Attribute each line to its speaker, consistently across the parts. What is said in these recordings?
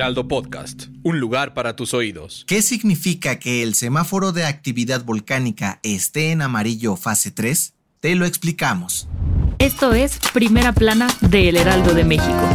Speaker 1: Heraldo Podcast, un lugar para tus oídos.
Speaker 2: ¿Qué significa que el semáforo de actividad volcánica esté en amarillo fase 3? Te lo explicamos.
Speaker 3: Esto es Primera Plana de El Heraldo de México.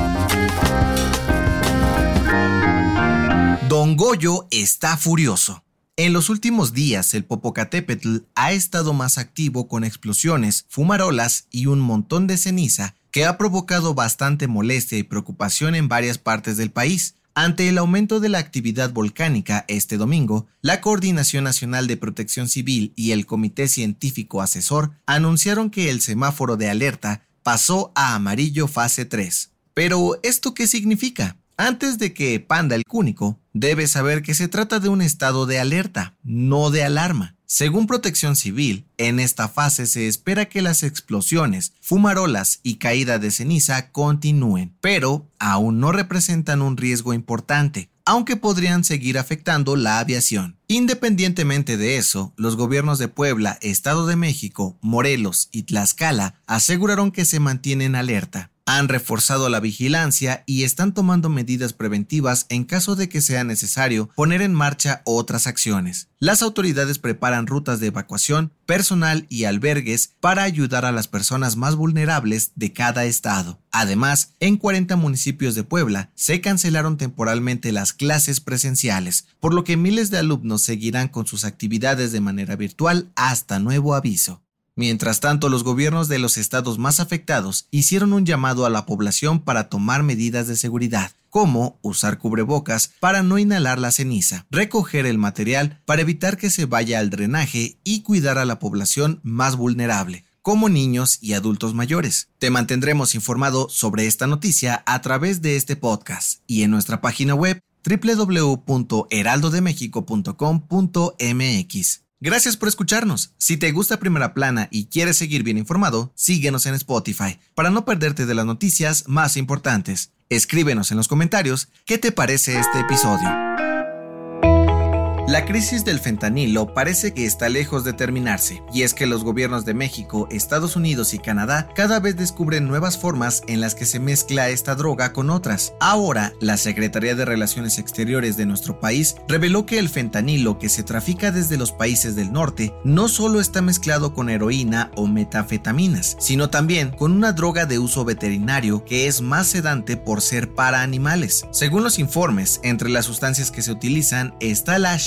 Speaker 2: Don Goyo está furioso. En los últimos días, el Popocatépetl ha estado más activo con explosiones, fumarolas y un montón de ceniza que ha provocado bastante molestia y preocupación en varias partes del país. Ante el aumento de la actividad volcánica este domingo, la Coordinación Nacional de Protección Civil y el Comité Científico Asesor anunciaron que el semáforo de alerta pasó a amarillo fase 3. Pero, ¿esto qué significa? Antes de que panda el cúnico, debes saber que se trata de un estado de alerta, no de alarma. Según Protección Civil, en esta fase se espera que las explosiones, fumarolas y caída de ceniza continúen, pero aún no representan un riesgo importante, aunque podrían seguir afectando la aviación. Independientemente de eso, los gobiernos de Puebla, Estado de México, Morelos y Tlaxcala aseguraron que se mantienen alerta han reforzado la vigilancia y están tomando medidas preventivas en caso de que sea necesario poner en marcha otras acciones. Las autoridades preparan rutas de evacuación, personal y albergues para ayudar a las personas más vulnerables de cada estado. Además, en 40 municipios de Puebla se cancelaron temporalmente las clases presenciales, por lo que miles de alumnos seguirán con sus actividades de manera virtual hasta nuevo aviso. Mientras tanto, los gobiernos de los estados más afectados hicieron un llamado a la población para tomar medidas de seguridad, como usar cubrebocas para no inhalar la ceniza, recoger el material para evitar que se vaya al drenaje y cuidar a la población más vulnerable como niños y adultos mayores. Te mantendremos informado sobre esta noticia a través de este podcast y en nuestra página web www.heraldodemexico.com.mx. Gracias por escucharnos. Si te gusta Primera Plana y quieres seguir bien informado, síguenos en Spotify para no perderte de las noticias más importantes. Escríbenos en los comentarios qué te parece este episodio. La crisis del fentanilo parece que está lejos de terminarse, y es que los gobiernos de México, Estados Unidos y Canadá cada vez descubren nuevas formas en las que se mezcla esta droga con otras. Ahora, la Secretaría de Relaciones Exteriores de nuestro país reveló que el fentanilo que se trafica desde los países del norte no solo está mezclado con heroína o metafetaminas, sino también con una droga de uso veterinario que es más sedante por ser para animales. Según los informes, entre las sustancias que se utilizan está la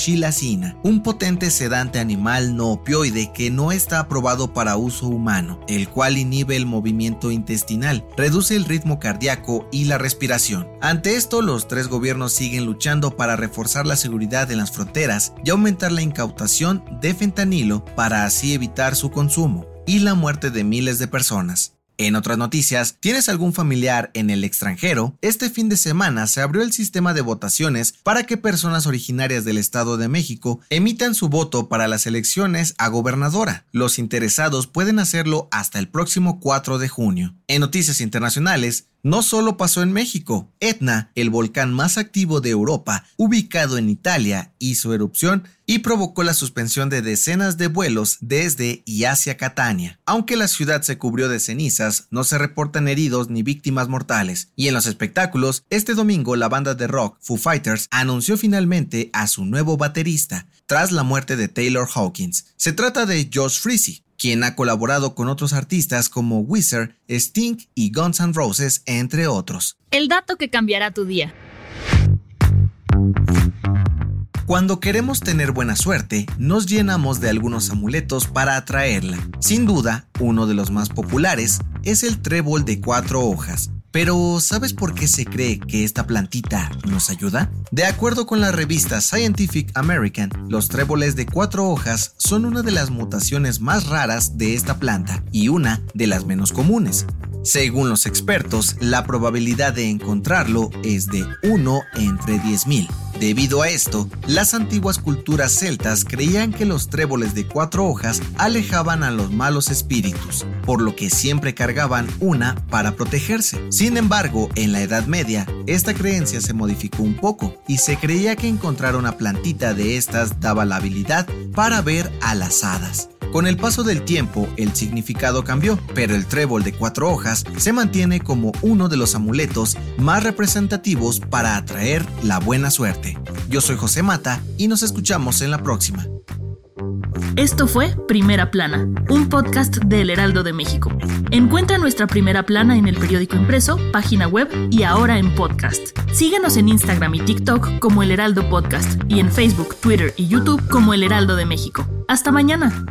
Speaker 2: un potente sedante animal no opioide que no está aprobado para uso humano, el cual inhibe el movimiento intestinal, reduce el ritmo cardíaco y la respiración. Ante esto, los tres gobiernos siguen luchando para reforzar la seguridad en las fronteras y aumentar la incautación de fentanilo para así evitar su consumo y la muerte de miles de personas. En otras noticias, ¿tienes algún familiar en el extranjero? Este fin de semana se abrió el sistema de votaciones para que personas originarias del Estado de México emitan su voto para las elecciones a gobernadora. Los interesados pueden hacerlo hasta el próximo 4 de junio. En noticias internacionales, no solo pasó en México, Etna, el volcán más activo de Europa, ubicado en Italia, hizo erupción y provocó la suspensión de decenas de vuelos desde y hacia Catania. Aunque la ciudad se cubrió de cenizas, no se reportan heridos ni víctimas mortales. Y en los espectáculos, este domingo la banda de rock Foo Fighters anunció finalmente a su nuevo baterista, tras la muerte de Taylor Hawkins. Se trata de Josh Freese, quien ha colaborado con otros artistas como Wizard, Sting y Guns N' Roses, entre otros.
Speaker 3: El dato que cambiará tu día.
Speaker 2: Cuando queremos tener buena suerte, nos llenamos de algunos amuletos para atraerla. Sin duda, uno de los más populares es el trébol de cuatro hojas, pero ¿sabes por qué se cree que esta plantita nos ayuda? De acuerdo con la revista Scientific American, los tréboles de cuatro hojas son una de las mutaciones más raras de esta planta y una de las menos comunes. Según los expertos, la probabilidad de encontrarlo es de 1 entre 10.000. Debido a esto, las antiguas culturas celtas creían que los tréboles de cuatro hojas alejaban a los malos espíritus, por lo que siempre cargaban una para protegerse. Sin embargo, en la Edad Media, esta creencia se modificó un poco y se creía que encontrar una plantita de estas daba la habilidad para ver a las hadas. Con el paso del tiempo, el significado cambió, pero el trébol de cuatro hojas se mantiene como uno de los amuletos más representativos para atraer la buena suerte. Yo soy José Mata y nos escuchamos en la próxima.
Speaker 3: Esto fue Primera Plana, un podcast del Heraldo de México. Encuentra nuestra Primera Plana en el periódico impreso, página web y ahora en podcast. Síguenos en Instagram y TikTok como El Heraldo Podcast y en Facebook, Twitter y YouTube como El Heraldo de México. Hasta mañana.